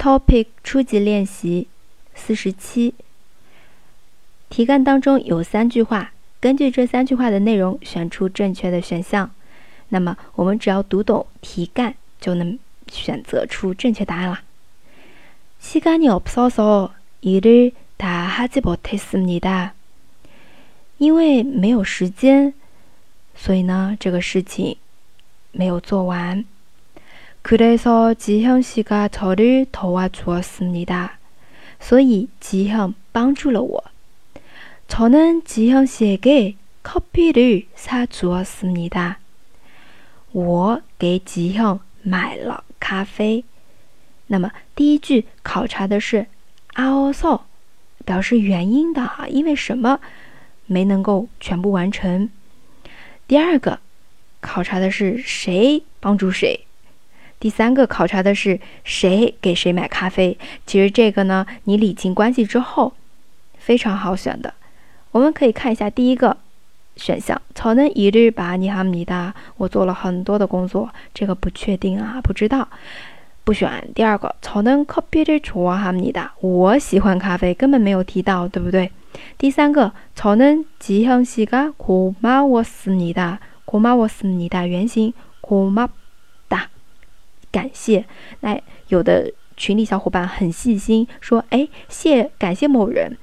Topic 初级练习四十七。题干当中有三句话，根据这三句话的内容选出正确的选项。那么我们只要读懂题干，就能选择出正确答案啦。시간이없어서일을다하지못했습니다因为没有时间，所以呢，这个事情没有做完。 그래서지현씨가저를도와주었습니다所以지현帮助了我。저는지현씨에게커피를사주었습니다我给吉亨买了咖啡。那么第一句考察的是아오 서， 表示原因的啊，因为什么没能够全部完成。第二个考察的是谁帮助谁。 第三个考察的是谁给谁买咖啡。其实这个呢，你理清关系之后，非常好选的。我们可以看一下第一个选项，저는일을많이합니 다。 我做了很多的工作，这个不确定啊，不知道，不选。第二个，저는커피를좋아합니 다。 我喜欢咖啡，根本没有提到，对不对？第三个，저는지현씨가고마웠습니 다。 고마웠습니 다。 原型고맙 感谢，那有的群里小伙伴很细心，说：“哎，谢感谢某人。”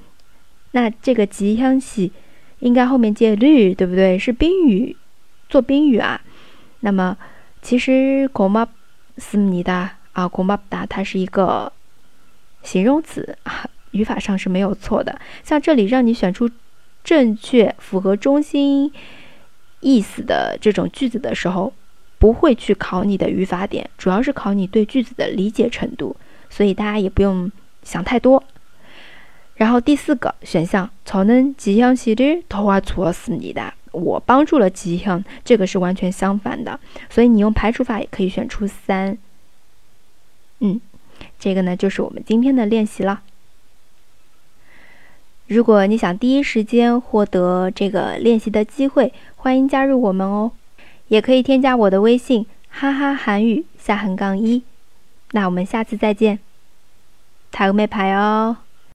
那这个吉祥喜应该后面接日，对不对？是宾语，做宾语啊。那么其实고맙습니다啊，고맙다它是一个形容词啊，语法上是没有错的。像这里让你选出正确、符合中心意思的这种句子的时候。 不会去考你的语法点，主要是考你对句子的理解程度，所以大家也不用想太多。然后第四个选项，저는지현씨를도와주었습니 다。 我帮助了吉祥，这个是完全相反的，所以你用排除法也可以选出三。嗯，这个呢就是我们今天的练习了。如果你想第一时间获得这个练习的机会，欢迎加入我们哦。 也可以添加我的微信，哈哈韩语下横杠一。那我们下次再见，塔个妹牌哦。